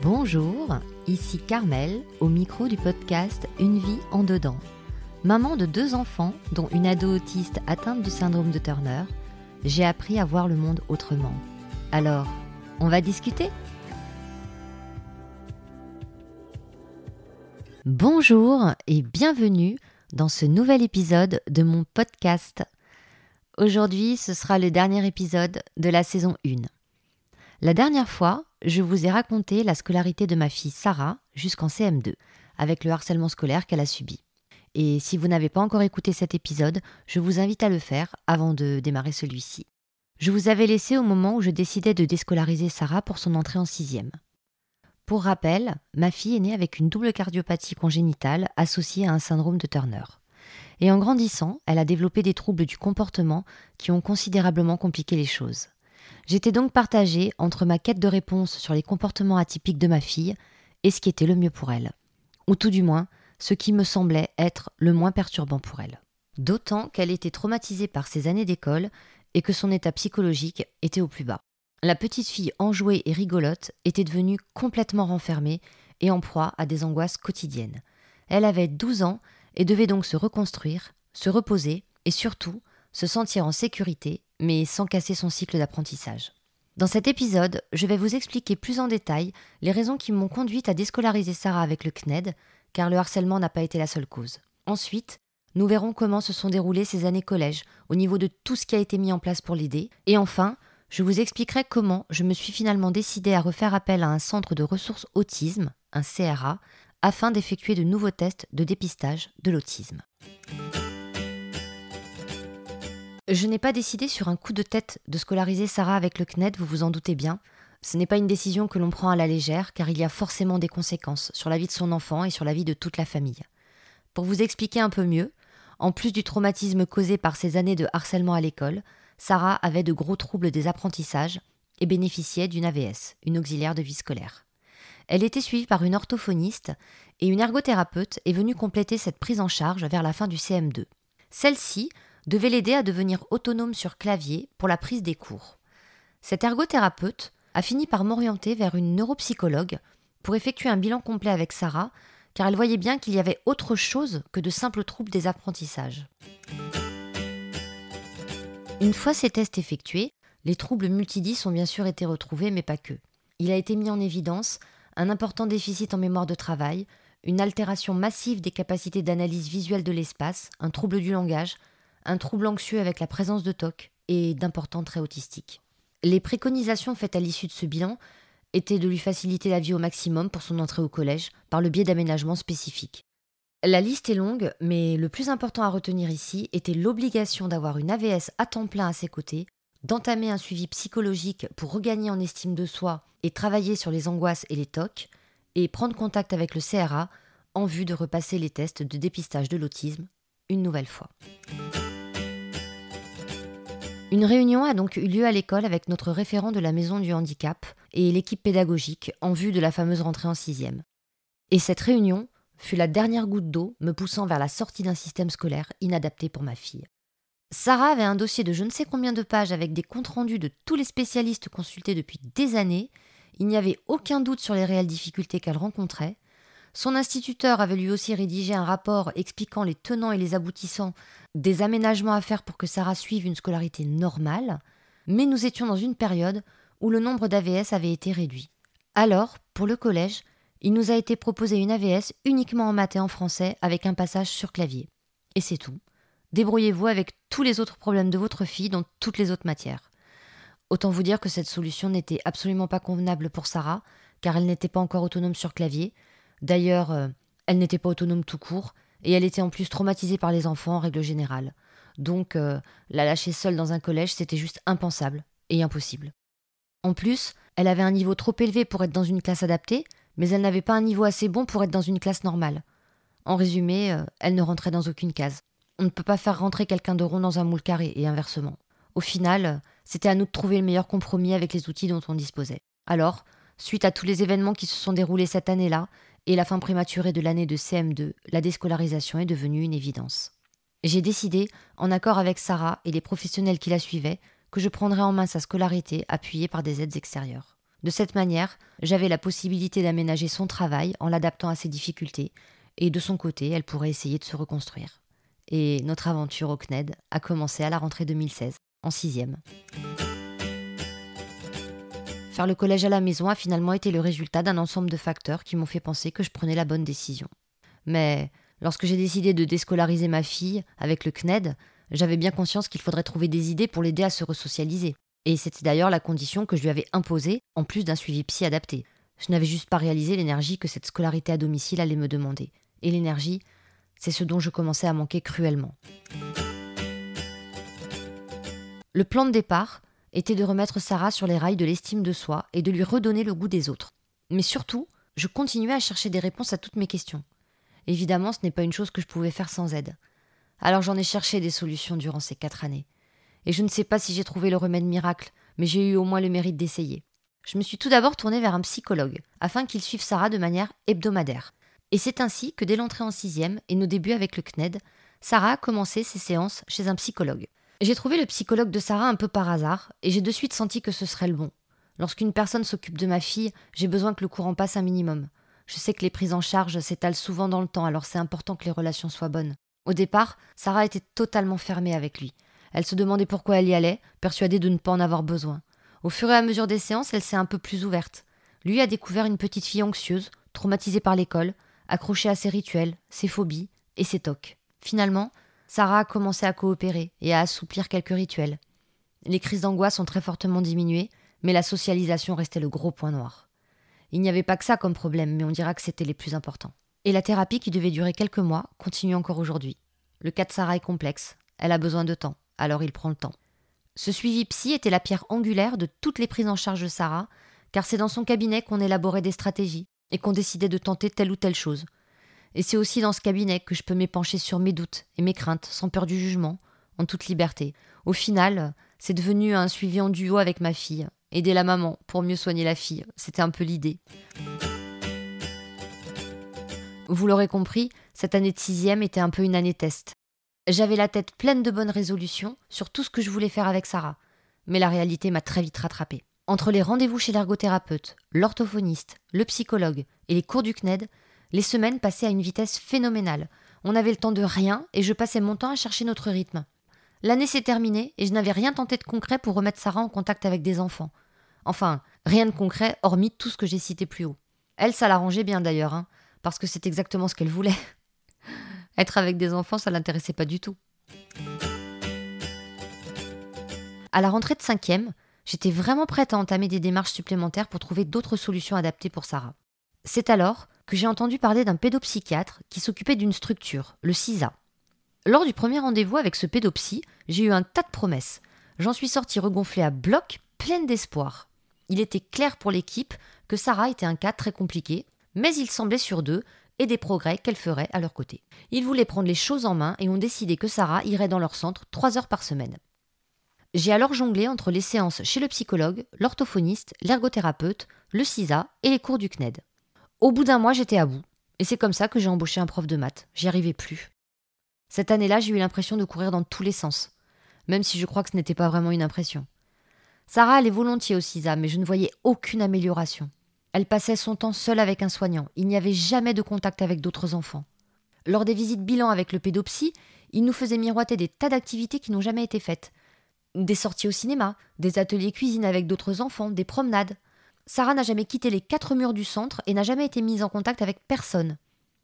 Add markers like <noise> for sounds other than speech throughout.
Bonjour, ici Carmel au micro du podcast Une vie en dedans. Maman de deux enfants, dont une ado autiste atteinte du syndrome de Turner, j'ai appris à voir le monde autrement. Alors, on va discuter? Bonjour et bienvenue dans ce nouvel épisode de mon podcast. Aujourd'hui, ce sera le dernier épisode de la saison 1. La dernière fois, je vous ai raconté la scolarité de ma fille Sarah jusqu'en CM2, avec le harcèlement scolaire qu'elle a subi. Et si vous n'avez pas encore écouté cet épisode, je vous invite à le faire avant de démarrer celui-ci. Je vous avais laissé au moment où je décidais de déscolariser Sarah pour son entrée en sixième. Pour rappel, ma fille est née avec une double cardiopathie congénitale associée à un syndrome de Turner. Et en grandissant, elle a développé des troubles du comportement qui ont considérablement compliqué les choses. J'étais donc partagée entre ma quête de réponse sur les comportements atypiques de ma fille et ce qui était le mieux pour elle, ou tout du moins ce qui me semblait être le moins perturbant pour elle. D'autant qu'elle était traumatisée par ses années d'école et que son état psychologique était au plus bas. La petite fille enjouée et rigolote était devenue complètement renfermée et en proie à des angoisses quotidiennes. Elle avait 12 ans et devait donc se reconstruire, se reposer et surtout se sentir en sécurité mais sans casser son cycle d'apprentissage. Dans cet épisode, je vais vous expliquer plus en détail les raisons qui m'ont conduite à déscolariser Sarah avec le CNED, car le harcèlement n'a pas été la seule cause. Ensuite, nous verrons comment se sont déroulées ces années collège, au niveau de tout ce qui a été mis en place pour l'aider. Et enfin, je vous expliquerai comment je me suis finalement décidée à refaire appel à un centre de ressources autisme, un CRA, afin d'effectuer de nouveaux tests de dépistage de l'autisme. Je n'ai pas décidé sur un coup de tête de scolariser Sarah avec le CNED, vous vous en doutez bien. Ce n'est pas une décision que l'on prend à la légère, car il y a forcément des conséquences sur la vie de son enfant et sur la vie de toute la famille. Pour vous expliquer un peu mieux, en plus du traumatisme causé par ces années de harcèlement à l'école, Sarah avait de gros troubles des apprentissages et bénéficiait d'une AVS, une auxiliaire de vie scolaire. Elle était suivie par une orthophoniste et une ergothérapeute est venue compléter cette prise en charge vers la fin du CM2. Celle-ci devait l'aider à devenir autonome sur clavier pour la prise des cours. Cet ergothérapeute a fini par m'orienter vers une neuropsychologue pour effectuer un bilan complet avec Sarah, car elle voyait bien qu'il y avait autre chose que de simples troubles des apprentissages. Une fois ces tests effectués, les troubles multidis ont bien sûr été retrouvés, mais pas que. Il a été mis en évidence un important déficit en mémoire de travail, une altération massive des capacités d'analyse visuelle de l'espace, un trouble du langage, un trouble anxieux avec la présence de TOC et d'importants traits autistiques. Les préconisations faites à l'issue de ce bilan étaient de lui faciliter la vie au maximum pour son entrée au collège par le biais d'aménagements spécifiques. La liste est longue, mais le plus important à retenir ici était l'obligation d'avoir une AVS à temps plein à ses côtés, d'entamer un suivi psychologique pour regagner en estime de soi et travailler sur les angoisses et les TOC, et prendre contact avec le CRA en vue de repasser les tests de dépistage de l'autisme une nouvelle fois. Une réunion a donc eu lieu à l'école avec notre référent de la maison du handicap et l'équipe pédagogique en vue de la fameuse rentrée en sixième. Et cette réunion fut la dernière goutte d'eau me poussant vers la sortie d'un système scolaire inadapté pour ma fille. Sarah avait un dossier de je ne sais combien de pages avec des comptes rendus de tous les spécialistes consultés depuis des années. Il n'y avait aucun doute sur les réelles difficultés qu'elle rencontrait. Son instituteur avait lui aussi rédigé un rapport expliquant les tenants et les aboutissants des aménagements à faire pour que Sarah suive une scolarité normale, mais nous étions dans une période où le nombre d'AVS avait été réduit. Alors, pour le collège, il nous a été proposé une AVS uniquement en maths et en français avec un passage sur clavier. Et c'est tout. Débrouillez-vous avec tous les autres problèmes de votre fille dans toutes les autres matières. Autant vous dire que cette solution n'était absolument pas convenable pour Sarah, car elle n'était pas encore autonome sur clavier. D'ailleurs, euh, elle n'était pas autonome tout court, et elle était en plus traumatisée par les enfants en règle générale. Donc, euh, la lâcher seule dans un collège, c'était juste impensable et impossible. En plus, elle avait un niveau trop élevé pour être dans une classe adaptée, mais elle n'avait pas un niveau assez bon pour être dans une classe normale. En résumé, euh, elle ne rentrait dans aucune case. On ne peut pas faire rentrer quelqu'un de rond dans un moule carré, et inversement. Au final, c'était à nous de trouver le meilleur compromis avec les outils dont on disposait. Alors, suite à tous les événements qui se sont déroulés cette année-là, et la fin prématurée de l'année de CM2, la déscolarisation est devenue une évidence. J'ai décidé, en accord avec Sarah et les professionnels qui la suivaient, que je prendrais en main sa scolarité appuyée par des aides extérieures. De cette manière, j'avais la possibilité d'aménager son travail en l'adaptant à ses difficultés, et de son côté, elle pourrait essayer de se reconstruire. Et notre aventure au CNED a commencé à la rentrée 2016, en sixième. Faire le collège à la maison a finalement été le résultat d'un ensemble de facteurs qui m'ont fait penser que je prenais la bonne décision. Mais lorsque j'ai décidé de déscolariser ma fille avec le CNED, j'avais bien conscience qu'il faudrait trouver des idées pour l'aider à se resocialiser. Et c'était d'ailleurs la condition que je lui avais imposée, en plus d'un suivi psy adapté. Je n'avais juste pas réalisé l'énergie que cette scolarité à domicile allait me demander. Et l'énergie, c'est ce dont je commençais à manquer cruellement. Le plan de départ, était de remettre Sarah sur les rails de l'estime de soi et de lui redonner le goût des autres. Mais surtout, je continuais à chercher des réponses à toutes mes questions. Évidemment, ce n'est pas une chose que je pouvais faire sans aide. Alors j'en ai cherché des solutions durant ces quatre années. Et je ne sais pas si j'ai trouvé le remède miracle, mais j'ai eu au moins le mérite d'essayer. Je me suis tout d'abord tournée vers un psychologue, afin qu'il suive Sarah de manière hebdomadaire. Et c'est ainsi que dès l'entrée en sixième et nos débuts avec le CNED, Sarah a commencé ses séances chez un psychologue. J'ai trouvé le psychologue de Sarah un peu par hasard, et j'ai de suite senti que ce serait le bon. Lorsqu'une personne s'occupe de ma fille, j'ai besoin que le courant passe un minimum. Je sais que les prises en charge s'étalent souvent dans le temps, alors c'est important que les relations soient bonnes. Au départ, Sarah était totalement fermée avec lui. Elle se demandait pourquoi elle y allait, persuadée de ne pas en avoir besoin. Au fur et à mesure des séances, elle s'est un peu plus ouverte. Lui a découvert une petite fille anxieuse, traumatisée par l'école, accrochée à ses rituels, ses phobies et ses tocs. Finalement, Sarah a commencé à coopérer et à assouplir quelques rituels. Les crises d'angoisse ont très fortement diminué, mais la socialisation restait le gros point noir. Il n'y avait pas que ça comme problème, mais on dira que c'était les plus importants. Et la thérapie qui devait durer quelques mois continue encore aujourd'hui. Le cas de Sarah est complexe, elle a besoin de temps, alors il prend le temps. Ce suivi psy était la pierre angulaire de toutes les prises en charge de Sarah, car c'est dans son cabinet qu'on élaborait des stratégies et qu'on décidait de tenter telle ou telle chose, et c'est aussi dans ce cabinet que je peux m'épancher sur mes doutes et mes craintes, sans peur du jugement, en toute liberté. Au final, c'est devenu un suivi en duo avec ma fille. Aider la maman pour mieux soigner la fille, c'était un peu l'idée. Vous l'aurez compris, cette année de sixième était un peu une année test. J'avais la tête pleine de bonnes résolutions sur tout ce que je voulais faire avec Sarah, mais la réalité m'a très vite rattrapée. Entre les rendez-vous chez l'ergothérapeute, l'orthophoniste, le psychologue et les cours du CNED, les semaines passaient à une vitesse phénoménale. On n'avait le temps de rien et je passais mon temps à chercher notre rythme. L'année s'est terminée et je n'avais rien tenté de concret pour remettre Sarah en contact avec des enfants. Enfin, rien de concret hormis tout ce que j'ai cité plus haut. Elle, ça l'arrangeait bien d'ailleurs, hein, parce que c'est exactement ce qu'elle voulait. <laughs> Être avec des enfants, ça l'intéressait pas du tout. À la rentrée de cinquième, j'étais vraiment prête à entamer des démarches supplémentaires pour trouver d'autres solutions adaptées pour Sarah. C'est alors que j'ai entendu parler d'un pédopsychiatre qui s'occupait d'une structure, le CISA. Lors du premier rendez-vous avec ce pédopsy, j'ai eu un tas de promesses. J'en suis sortie regonflée à bloc, pleine d'espoir. Il était clair pour l'équipe que Sarah était un cas très compliqué, mais il semblait sur deux et des progrès qu'elle ferait à leur côté. Ils voulaient prendre les choses en main et ont décidé que Sarah irait dans leur centre trois heures par semaine. J'ai alors jonglé entre les séances chez le psychologue, l'orthophoniste, l'ergothérapeute, le CISA et les cours du CNED. Au bout d'un mois, j'étais à bout. Et c'est comme ça que j'ai embauché un prof de maths. J'y arrivais plus. Cette année-là, j'ai eu l'impression de courir dans tous les sens, même si je crois que ce n'était pas vraiment une impression. Sarah allait volontiers au CISA, mais je ne voyais aucune amélioration. Elle passait son temps seule avec un soignant. Il n'y avait jamais de contact avec d'autres enfants. Lors des visites bilan avec le pédopsy, il nous faisait miroiter des tas d'activités qui n'ont jamais été faites. Des sorties au cinéma, des ateliers cuisine avec d'autres enfants, des promenades. Sarah n'a jamais quitté les quatre murs du centre et n'a jamais été mise en contact avec personne.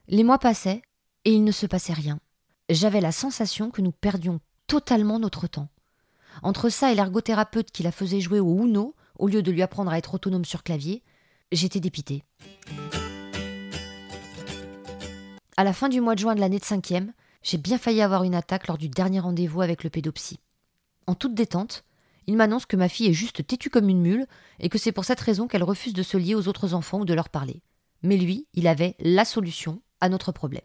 Les mois passaient et il ne se passait rien. J'avais la sensation que nous perdions totalement notre temps. Entre ça et l'ergothérapeute qui la faisait jouer au Uno, au lieu de lui apprendre à être autonome sur clavier, j'étais dépitée. À la fin du mois de juin de l'année de cinquième, j'ai bien failli avoir une attaque lors du dernier rendez-vous avec le pédopsie. En toute détente, il m'annonce que ma fille est juste têtue comme une mule et que c'est pour cette raison qu'elle refuse de se lier aux autres enfants ou de leur parler. Mais lui, il avait la solution à notre problème.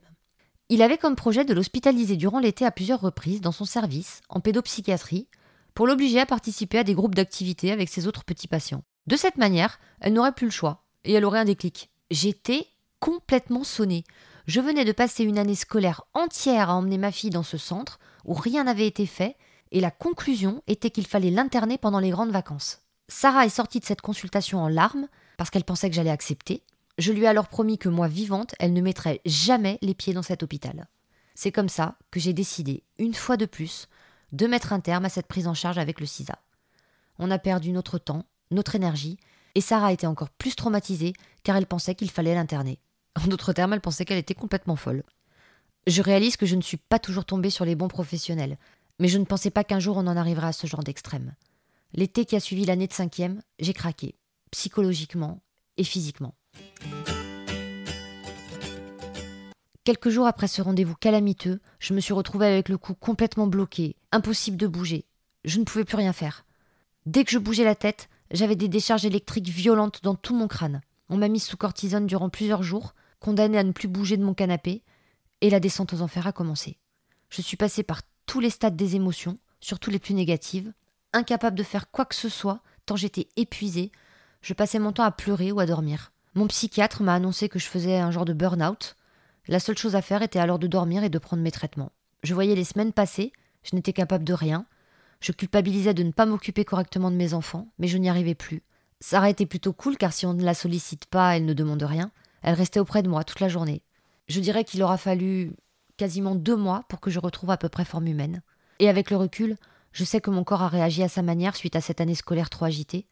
Il avait comme projet de l'hospitaliser durant l'été à plusieurs reprises dans son service, en pédopsychiatrie, pour l'obliger à participer à des groupes d'activité avec ses autres petits patients. De cette manière, elle n'aurait plus le choix, et elle aurait un déclic. J'étais complètement sonnée. Je venais de passer une année scolaire entière à emmener ma fille dans ce centre, où rien n'avait été fait, et la conclusion était qu'il fallait l'interner pendant les grandes vacances. Sarah est sortie de cette consultation en larmes parce qu'elle pensait que j'allais accepter. Je lui ai alors promis que moi, vivante, elle ne mettrait jamais les pieds dans cet hôpital. C'est comme ça que j'ai décidé, une fois de plus, de mettre un terme à cette prise en charge avec le CISA. On a perdu notre temps, notre énergie, et Sarah était encore plus traumatisée car elle pensait qu'il fallait l'interner. En d'autres termes, elle pensait qu'elle était complètement folle. Je réalise que je ne suis pas toujours tombée sur les bons professionnels, mais je ne pensais pas qu'un jour on en arriverait à ce genre d'extrême. L'été qui a suivi l'année de cinquième, j'ai craqué, psychologiquement et physiquement. Quelques jours après ce rendez-vous calamiteux, je me suis retrouvée avec le cou complètement bloqué, impossible de bouger. Je ne pouvais plus rien faire. Dès que je bougeais la tête, j'avais des décharges électriques violentes dans tout mon crâne. On m'a mise sous cortisone durant plusieurs jours, condamnée à ne plus bouger de mon canapé, et la descente aux enfers a commencé. Je suis passée par tous les stades des émotions, surtout les plus négatives, incapable de faire quoi que ce soit, tant j'étais épuisée. Je passais mon temps à pleurer ou à dormir. Mon psychiatre m'a annoncé que je faisais un genre de burn-out. La seule chose à faire était alors de dormir et de prendre mes traitements. Je voyais les semaines passer, je n'étais capable de rien. Je culpabilisais de ne pas m'occuper correctement de mes enfants, mais je n'y arrivais plus. Sarah était plutôt cool car si on ne la sollicite pas, elle ne demande rien. Elle restait auprès de moi toute la journée. Je dirais qu'il aura fallu quasiment deux mois pour que je retrouve à peu près forme humaine. Et avec le recul, je sais que mon corps a réagi à sa manière suite à cette année scolaire trop agitée.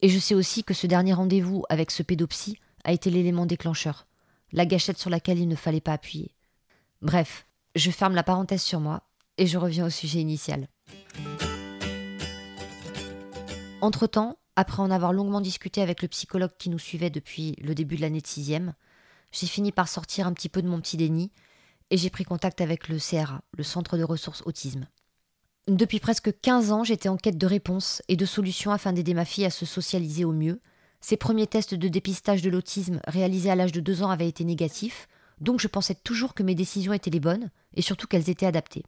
Et je sais aussi que ce dernier rendez-vous avec ce pédopsie a été l'élément déclencheur, la gâchette sur laquelle il ne fallait pas appuyer. Bref, je ferme la parenthèse sur moi et je reviens au sujet initial. Entre-temps, après en avoir longuement discuté avec le psychologue qui nous suivait depuis le début de l'année de sixième, j'ai fini par sortir un petit peu de mon petit déni et j'ai pris contact avec le CRA, le Centre de ressources autisme. Depuis presque 15 ans, j'étais en quête de réponses et de solutions afin d'aider ma fille à se socialiser au mieux. Ses premiers tests de dépistage de l'autisme réalisés à l'âge de 2 ans avaient été négatifs, donc je pensais toujours que mes décisions étaient les bonnes et surtout qu'elles étaient adaptées.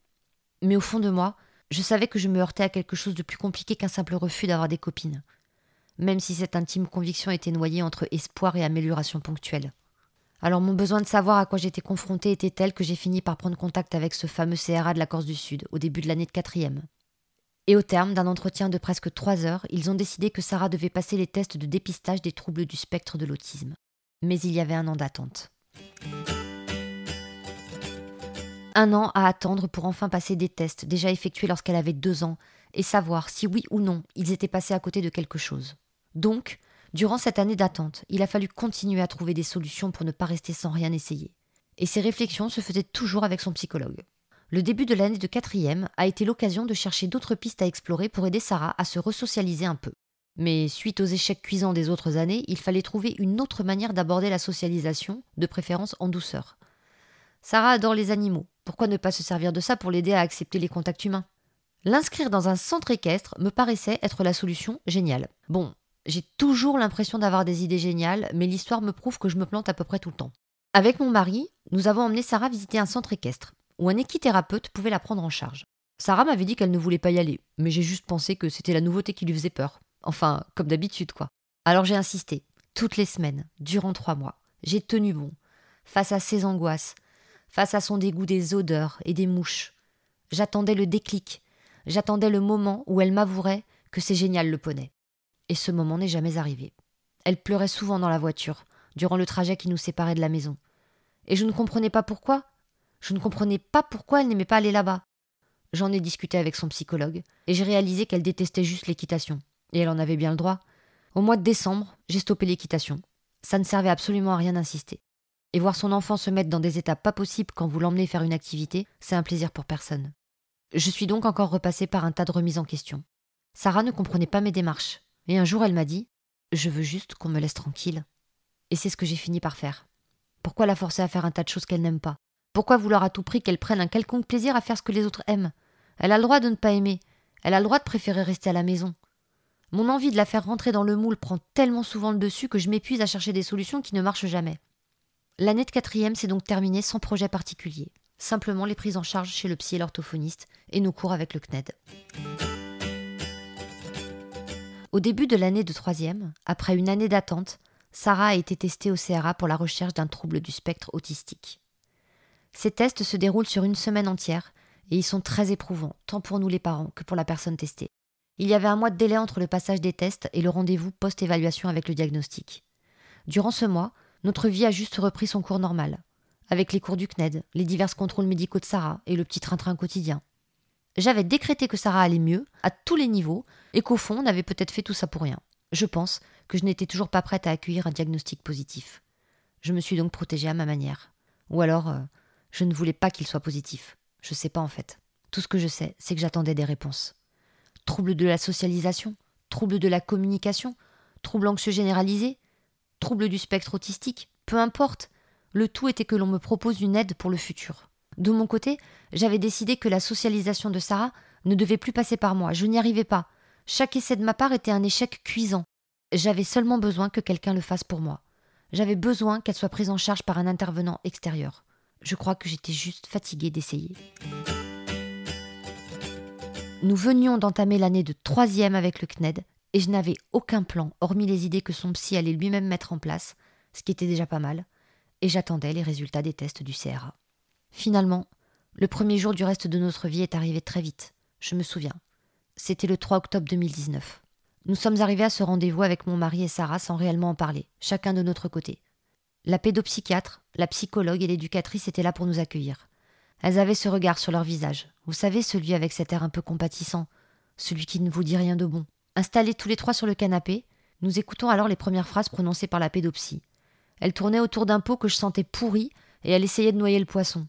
Mais au fond de moi, je savais que je me heurtais à quelque chose de plus compliqué qu'un simple refus d'avoir des copines, même si cette intime conviction était noyée entre espoir et amélioration ponctuelle. Alors mon besoin de savoir à quoi j'étais confrontée était tel que j'ai fini par prendre contact avec ce fameux CRA de la Corse du Sud au début de l'année de quatrième. Et au terme d'un entretien de presque trois heures, ils ont décidé que Sarah devait passer les tests de dépistage des troubles du spectre de l'autisme. Mais il y avait un an d'attente. Un an à attendre pour enfin passer des tests déjà effectués lorsqu'elle avait deux ans et savoir si oui ou non ils étaient passés à côté de quelque chose. Donc, Durant cette année d'attente, il a fallu continuer à trouver des solutions pour ne pas rester sans rien essayer. Et ces réflexions se faisaient toujours avec son psychologue. Le début de l'année de quatrième a été l'occasion de chercher d'autres pistes à explorer pour aider Sarah à se resocialiser un peu. Mais suite aux échecs cuisants des autres années, il fallait trouver une autre manière d'aborder la socialisation, de préférence en douceur. Sarah adore les animaux, pourquoi ne pas se servir de ça pour l'aider à accepter les contacts humains? L'inscrire dans un centre équestre me paraissait être la solution géniale. Bon, j'ai toujours l'impression d'avoir des idées géniales, mais l'histoire me prouve que je me plante à peu près tout le temps. Avec mon mari, nous avons emmené Sarah visiter un centre équestre, où un équithérapeute pouvait la prendre en charge. Sarah m'avait dit qu'elle ne voulait pas y aller, mais j'ai juste pensé que c'était la nouveauté qui lui faisait peur. Enfin, comme d'habitude, quoi. Alors j'ai insisté, toutes les semaines, durant trois mois. J'ai tenu bon, face à ses angoisses, face à son dégoût des odeurs et des mouches. J'attendais le déclic, j'attendais le moment où elle m'avouerait que c'est génial le poney et ce moment n'est jamais arrivé. Elle pleurait souvent dans la voiture, durant le trajet qui nous séparait de la maison. Et je ne comprenais pas pourquoi. Je ne comprenais pas pourquoi elle n'aimait pas aller là-bas. J'en ai discuté avec son psychologue, et j'ai réalisé qu'elle détestait juste l'équitation. Et elle en avait bien le droit. Au mois de décembre, j'ai stoppé l'équitation. Ça ne servait absolument à rien d'insister. Et voir son enfant se mettre dans des états pas possibles quand vous l'emmenez faire une activité, c'est un plaisir pour personne. Je suis donc encore repassée par un tas de remises en question. Sarah ne comprenait pas mes démarches. Et un jour, elle m'a dit Je veux juste qu'on me laisse tranquille. Et c'est ce que j'ai fini par faire. Pourquoi la forcer à faire un tas de choses qu'elle n'aime pas? Pourquoi vouloir à tout prix qu'elle prenne un quelconque plaisir à faire ce que les autres aiment? Elle a le droit de ne pas aimer. Elle a le droit de préférer rester à la maison. Mon envie de la faire rentrer dans le moule prend tellement souvent le dessus que je m'épuise à chercher des solutions qui ne marchent jamais. L'année de quatrième s'est donc terminée sans projet particulier. Simplement les prises en charge chez le psy et l'orthophoniste et nos cours avec le CNED. Au début de l'année de troisième, après une année d'attente, Sarah a été testée au CRA pour la recherche d'un trouble du spectre autistique. Ces tests se déroulent sur une semaine entière et ils sont très éprouvants, tant pour nous les parents que pour la personne testée. Il y avait un mois de délai entre le passage des tests et le rendez-vous post-évaluation avec le diagnostic. Durant ce mois, notre vie a juste repris son cours normal, avec les cours du CNED, les divers contrôles médicaux de Sarah et le petit train-train quotidien. J'avais décrété que Sarah allait mieux, à tous les niveaux, et qu'au fond, on avait peut-être fait tout ça pour rien. Je pense que je n'étais toujours pas prête à accueillir un diagnostic positif. Je me suis donc protégée à ma manière. Ou alors, euh, je ne voulais pas qu'il soit positif. Je sais pas en fait. Tout ce que je sais, c'est que j'attendais des réponses. Trouble de la socialisation, trouble de la communication, trouble anxieux généralisé, trouble du spectre autistique, peu importe. Le tout était que l'on me propose une aide pour le futur. De mon côté, j'avais décidé que la socialisation de Sarah ne devait plus passer par moi. Je n'y arrivais pas. Chaque essai de ma part était un échec cuisant. J'avais seulement besoin que quelqu'un le fasse pour moi. J'avais besoin qu'elle soit prise en charge par un intervenant extérieur. Je crois que j'étais juste fatiguée d'essayer. Nous venions d'entamer l'année de troisième avec le CNED et je n'avais aucun plan, hormis les idées que son psy allait lui-même mettre en place, ce qui était déjà pas mal, et j'attendais les résultats des tests du CRA. Finalement, le premier jour du reste de notre vie est arrivé très vite, je me souviens. C'était le 3 octobre 2019. Nous sommes arrivés à ce rendez-vous avec mon mari et Sarah sans réellement en parler, chacun de notre côté. La pédopsychiatre, la psychologue et l'éducatrice étaient là pour nous accueillir. Elles avaient ce regard sur leur visage, vous savez, celui avec cet air un peu compatissant, celui qui ne vous dit rien de bon. Installés tous les trois sur le canapé, nous écoutons alors les premières phrases prononcées par la pédopsie. Elle tournait autour d'un pot que je sentais pourri et elle essayait de noyer le poisson,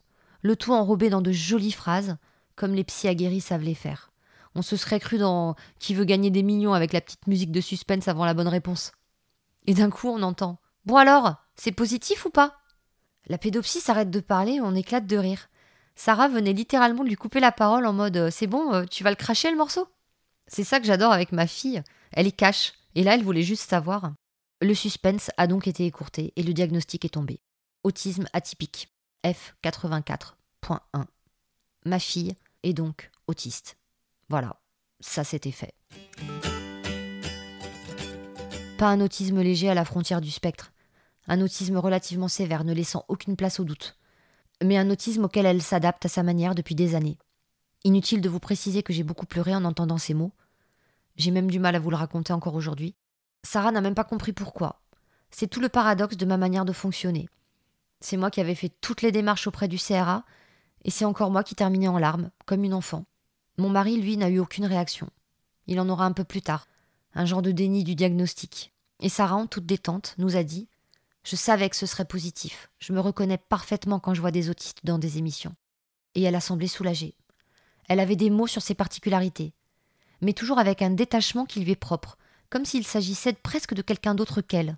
le tout enrobé dans de jolies phrases, comme les psy aguerris savent les faire. On se serait cru dans Qui veut gagner des millions avec la petite musique de suspense avant la bonne réponse. Et d'un coup, on entend Bon alors, c'est positif ou pas? La pédopsie s'arrête de parler et on éclate de rire. Sarah venait littéralement lui couper la parole en mode euh, C'est bon, euh, tu vas le cracher le morceau? C'est ça que j'adore avec ma fille. Elle est cache. Et là, elle voulait juste savoir. Le suspense a donc été écourté et le diagnostic est tombé. Autisme atypique. F84.1. Ma fille est donc autiste. Voilà, ça c'était fait. Pas un autisme léger à la frontière du spectre, un autisme relativement sévère ne laissant aucune place au doute, mais un autisme auquel elle s'adapte à sa manière depuis des années. Inutile de vous préciser que j'ai beaucoup pleuré en entendant ces mots. J'ai même du mal à vous le raconter encore aujourd'hui. Sarah n'a même pas compris pourquoi. C'est tout le paradoxe de ma manière de fonctionner. C'est moi qui avais fait toutes les démarches auprès du CRA, et c'est encore moi qui terminais en larmes, comme une enfant. Mon mari, lui, n'a eu aucune réaction. Il en aura un peu plus tard, un genre de déni du diagnostic. Et Sarah, en toute détente, nous a dit Je savais que ce serait positif. Je me reconnais parfaitement quand je vois des autistes dans des émissions. Et elle a semblé soulagée. Elle avait des mots sur ses particularités, mais toujours avec un détachement qui lui est propre, comme s'il s'agissait presque de quelqu'un d'autre qu'elle.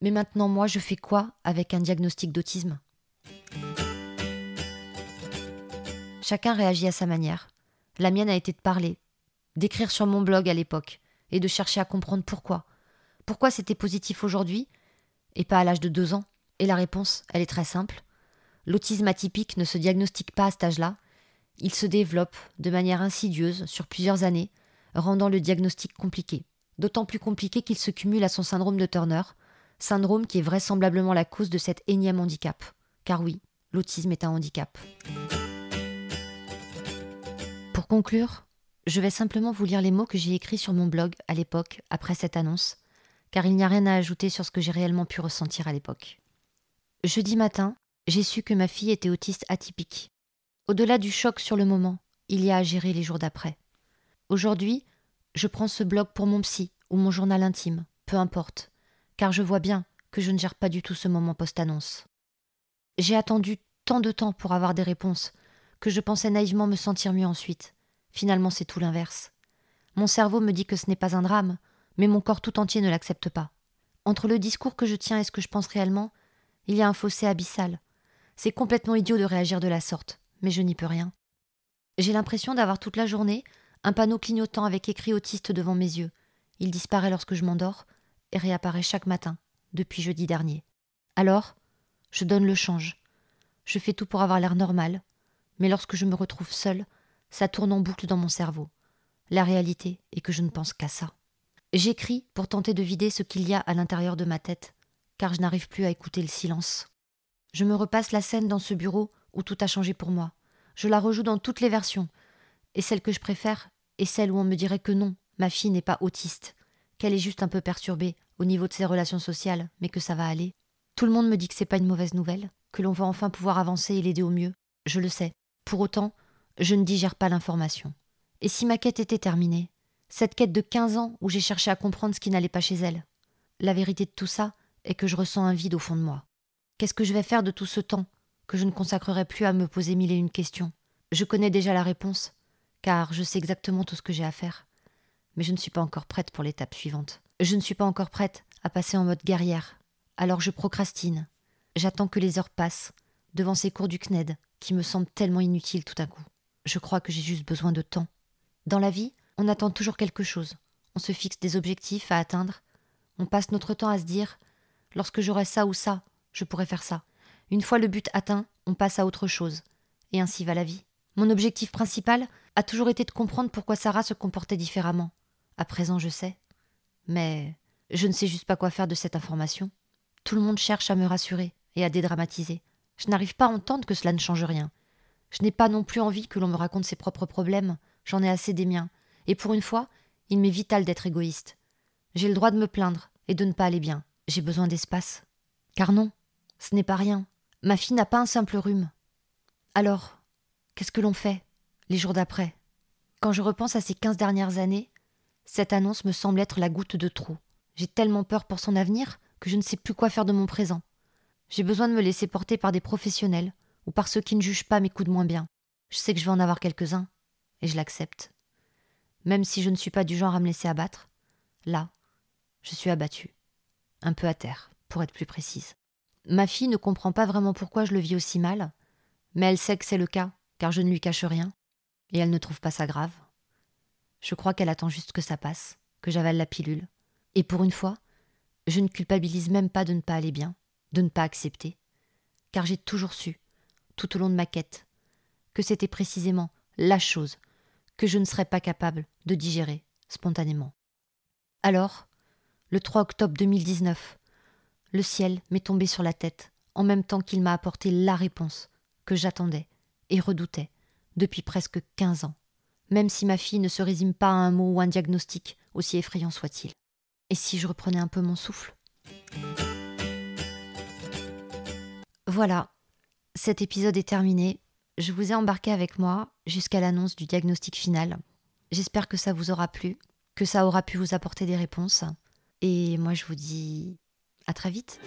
Mais maintenant, moi, je fais quoi avec un diagnostic d'autisme? Chacun réagit à sa manière. La mienne a été de parler, d'écrire sur mon blog à l'époque, et de chercher à comprendre pourquoi. Pourquoi c'était positif aujourd'hui, et pas à l'âge de deux ans? Et la réponse, elle est très simple. L'autisme atypique ne se diagnostique pas à cet âge-là, il se développe de manière insidieuse sur plusieurs années, rendant le diagnostic compliqué. D'autant plus compliqué qu'il se cumule à son syndrome de Turner, syndrome qui est vraisemblablement la cause de cet énième handicap. Car oui, l'autisme est un handicap. Conclure, je vais simplement vous lire les mots que j'ai écrits sur mon blog à l'époque, après cette annonce, car il n'y a rien à ajouter sur ce que j'ai réellement pu ressentir à l'époque. Jeudi matin, j'ai su que ma fille était autiste atypique. Au-delà du choc sur le moment, il y a à gérer les jours d'après. Aujourd'hui, je prends ce blog pour mon psy ou mon journal intime, peu importe, car je vois bien que je ne gère pas du tout ce moment post-annonce. J'ai attendu tant de temps pour avoir des réponses que je pensais naïvement me sentir mieux ensuite. Finalement, c'est tout l'inverse. Mon cerveau me dit que ce n'est pas un drame, mais mon corps tout entier ne l'accepte pas. Entre le discours que je tiens et ce que je pense réellement, il y a un fossé abyssal. C'est complètement idiot de réagir de la sorte, mais je n'y peux rien. J'ai l'impression d'avoir toute la journée un panneau clignotant avec écrit autiste devant mes yeux. Il disparaît lorsque je m'endors et réapparaît chaque matin, depuis jeudi dernier. Alors, je donne le change. Je fais tout pour avoir l'air normal, mais lorsque je me retrouve seule, ça tourne en boucle dans mon cerveau. La réalité est que je ne pense qu'à ça. J'écris pour tenter de vider ce qu'il y a à l'intérieur de ma tête, car je n'arrive plus à écouter le silence. Je me repasse la scène dans ce bureau où tout a changé pour moi. Je la rejoue dans toutes les versions, et celle que je préfère est celle où on me dirait que non, ma fille n'est pas autiste, qu'elle est juste un peu perturbée au niveau de ses relations sociales, mais que ça va aller. Tout le monde me dit que c'est pas une mauvaise nouvelle, que l'on va enfin pouvoir avancer et l'aider au mieux. Je le sais. Pour autant, je ne digère pas l'information. Et si ma quête était terminée Cette quête de 15 ans où j'ai cherché à comprendre ce qui n'allait pas chez elle La vérité de tout ça est que je ressens un vide au fond de moi. Qu'est-ce que je vais faire de tout ce temps que je ne consacrerai plus à me poser mille et une questions? Je connais déjà la réponse, car je sais exactement tout ce que j'ai à faire. Mais je ne suis pas encore prête pour l'étape suivante. Je ne suis pas encore prête à passer en mode guerrière. Alors je procrastine. J'attends que les heures passent, devant ces cours du CNED, qui me semblent tellement inutiles tout à coup. Je crois que j'ai juste besoin de temps. Dans la vie, on attend toujours quelque chose. On se fixe des objectifs à atteindre. On passe notre temps à se dire lorsque j'aurai ça ou ça, je pourrais faire ça. Une fois le but atteint, on passe à autre chose. Et ainsi va la vie. Mon objectif principal a toujours été de comprendre pourquoi Sarah se comportait différemment. À présent, je sais. Mais je ne sais juste pas quoi faire de cette information. Tout le monde cherche à me rassurer et à dédramatiser. Je n'arrive pas à entendre que cela ne change rien. Je n'ai pas non plus envie que l'on me raconte ses propres problèmes. J'en ai assez des miens. Et pour une fois, il m'est vital d'être égoïste. J'ai le droit de me plaindre et de ne pas aller bien. J'ai besoin d'espace. Car non, ce n'est pas rien. Ma fille n'a pas un simple rhume. Alors, qu'est-ce que l'on fait les jours d'après? Quand je repense à ces quinze dernières années, cette annonce me semble être la goutte de trop. J'ai tellement peur pour son avenir que je ne sais plus quoi faire de mon présent. J'ai besoin de me laisser porter par des professionnels ou par ceux qui ne jugent pas mes coups de moins bien. Je sais que je vais en avoir quelques-uns, et je l'accepte. Même si je ne suis pas du genre à me laisser abattre, là, je suis abattue. Un peu à terre, pour être plus précise. Ma fille ne comprend pas vraiment pourquoi je le vis aussi mal, mais elle sait que c'est le cas, car je ne lui cache rien, et elle ne trouve pas ça grave. Je crois qu'elle attend juste que ça passe, que j'avale la pilule. Et pour une fois, je ne culpabilise même pas de ne pas aller bien, de ne pas accepter, car j'ai toujours su, tout au long de ma quête, que c'était précisément la chose que je ne serais pas capable de digérer spontanément. Alors, le 3 octobre 2019, le ciel m'est tombé sur la tête en même temps qu'il m'a apporté la réponse que j'attendais et redoutais depuis presque quinze ans, même si ma fille ne se résume pas à un mot ou un diagnostic, aussi effrayant soit-il. Et si je reprenais un peu mon souffle? Voilà, cet épisode est terminé. Je vous ai embarqué avec moi jusqu'à l'annonce du diagnostic final. J'espère que ça vous aura plu, que ça aura pu vous apporter des réponses. Et moi je vous dis à très vite.